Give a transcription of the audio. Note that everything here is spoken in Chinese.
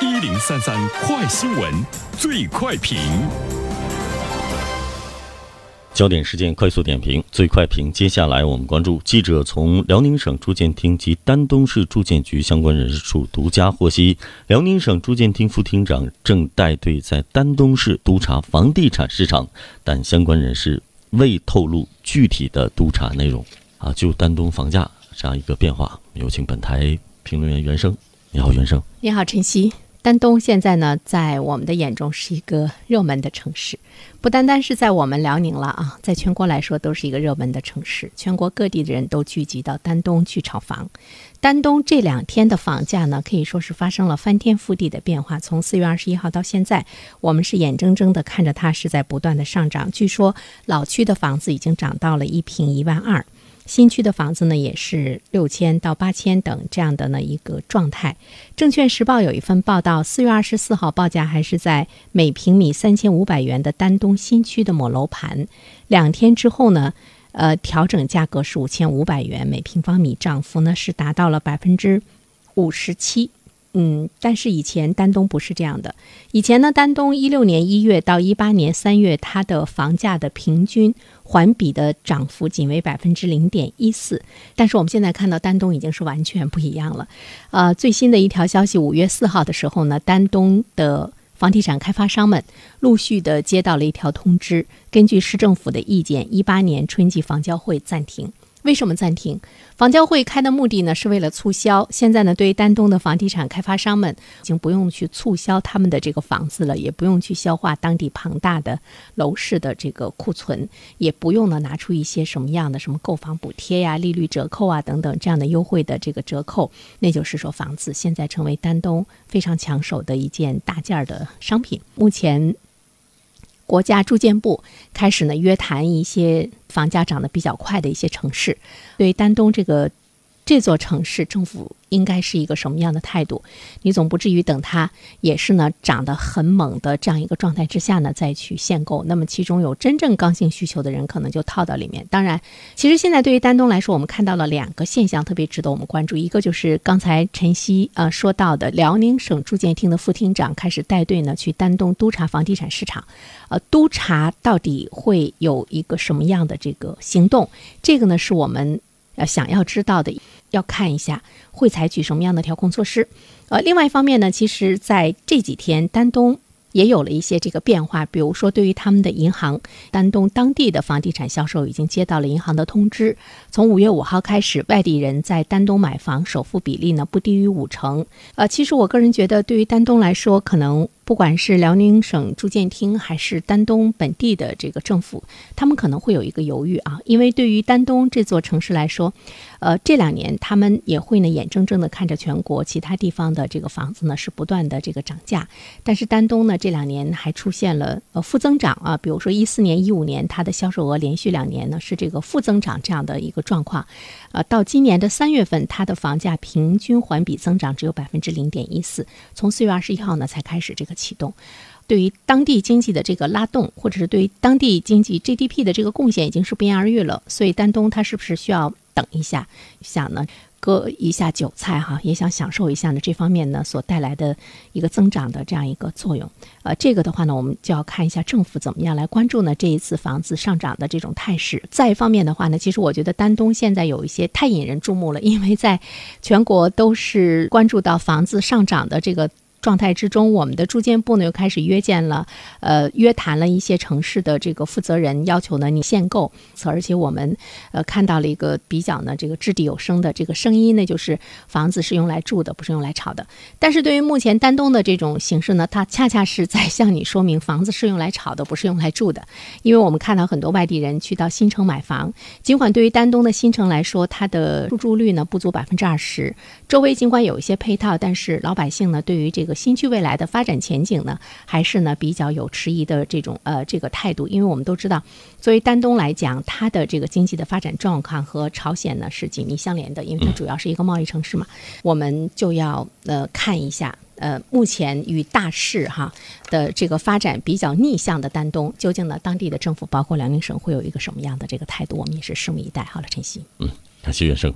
一零三三快新闻，最快评。焦点事件快速点评，最快评。接下来我们关注记者从辽宁省住建厅及丹东市住建局相关人士处独家获悉，辽宁省住建厅副厅长正带队在丹东市督查房地产市场，但相关人士未透露具体的督查内容。啊，就丹东房价这样一个变化，有请本台评论员袁生。你好，袁生。你好，晨曦。丹东现在呢，在我们的眼中是一个热门的城市，不单单是在我们辽宁了啊，在全国来说都是一个热门的城市。全国各地的人都聚集到丹东去炒房。丹东这两天的房价呢，可以说是发生了翻天覆地的变化。从四月二十一号到现在，我们是眼睁睁的看着它是在不断的上涨。据说老区的房子已经涨到了一平一万二。新区的房子呢，也是六千到八千等这样的呢一个状态。证券时报有一份报道，四月二十四号报价还是在每平米三千五百元的丹东新区的某楼盘，两天之后呢，呃，调整价格是五千五百元每平方米，涨幅呢是达到了百分之五十七。嗯，但是以前丹东不是这样的。以前呢，丹东一六年一月到一八年三月，它的房价的平均环比的涨幅仅为百分之零点一四。但是我们现在看到丹东已经是完全不一样了。呃，最新的一条消息，五月四号的时候呢，丹东的房地产开发商们陆续的接到了一条通知，根据市政府的意见，一八年春季房交会暂停。为什么暂停？房交会开的目的呢，是为了促销。现在呢，对于丹东的房地产开发商们，已经不用去促销他们的这个房子了，也不用去消化当地庞大的楼市的这个库存，也不用呢拿出一些什么样的什么购房补贴呀、利率折扣啊等等这样的优惠的这个折扣。那就是说，房子现在成为丹东非常抢手的一件大件儿的商品。目前。国家住建部开始呢约谈一些房价涨得比较快的一些城市，对丹东这个这座城市政府。应该是一个什么样的态度？你总不至于等它也是呢涨得很猛的这样一个状态之下呢再去限购。那么其中有真正刚性需求的人可能就套到里面。当然，其实现在对于丹东来说，我们看到了两个现象特别值得我们关注。一个就是刚才晨曦呃说到的，辽宁省住建厅的副厅长开始带队呢去丹东督查房地产市场。呃，督查到底会有一个什么样的这个行动？这个呢是我们呃想要知道的。要看一下会采取什么样的调控措施，呃，另外一方面呢，其实在这几天丹东也有了一些这个变化，比如说对于他们的银行，丹东当地的房地产销售已经接到了银行的通知，从五月五号开始，外地人在丹东买房首付比例呢不低于五成。呃，其实我个人觉得，对于丹东来说，可能。不管是辽宁省住建厅还是丹东本地的这个政府，他们可能会有一个犹豫啊，因为对于丹东这座城市来说，呃，这两年他们也会呢眼睁睁的看着全国其他地方的这个房子呢是不断的这个涨价，但是丹东呢这两年还出现了呃负增长啊，比如说一四年、一五年它的销售额连续两年呢是这个负增长这样的一个状况，呃，到今年的三月份，它的房价平均环比增长只有百分之零点一四，从四月二十一号呢才开始这个。启动，对于当地经济的这个拉动，或者是对于当地经济 GDP 的这个贡献，已经是不言而喻了。所以丹东它是不是需要等一下，想呢割一下韭菜哈，也想享受一下呢这方面呢所带来的一个增长的这样一个作用。呃，这个的话呢，我们就要看一下政府怎么样来关注呢这一次房子上涨的这种态势。再一方面的话呢，其实我觉得丹东现在有一些太引人注目了，因为在全国都是关注到房子上涨的这个。状态之中，我们的住建部呢又开始约见了，呃，约谈了一些城市的这个负责人，要求呢你限购。而且我们呃看到了一个比较呢这个掷地有声的这个声音，那就是房子是用来住的，不是用来炒的。但是对于目前丹东的这种形式呢，它恰恰是在向你说明，房子是用来炒的，不是用来住的。因为我们看到很多外地人去到新城买房，尽管对于丹东的新城来说，它的入住率呢不足百分之二十，周围尽管有一些配套，但是老百姓呢对于这个新区未来的发展前景呢，还是呢比较有迟疑的这种呃这个态度，因为我们都知道，作为丹东来讲，它的这个经济的发展状况和朝鲜呢是紧密相连的，因为它主要是一个贸易城市嘛，我们就要呃看一下呃目前与大势哈的这个发展比较逆向的丹东，究竟呢当地的政府包括辽宁省会有一个什么样的这个态度，我们也是拭目以待。好了，晨曦，嗯，感谢袁生。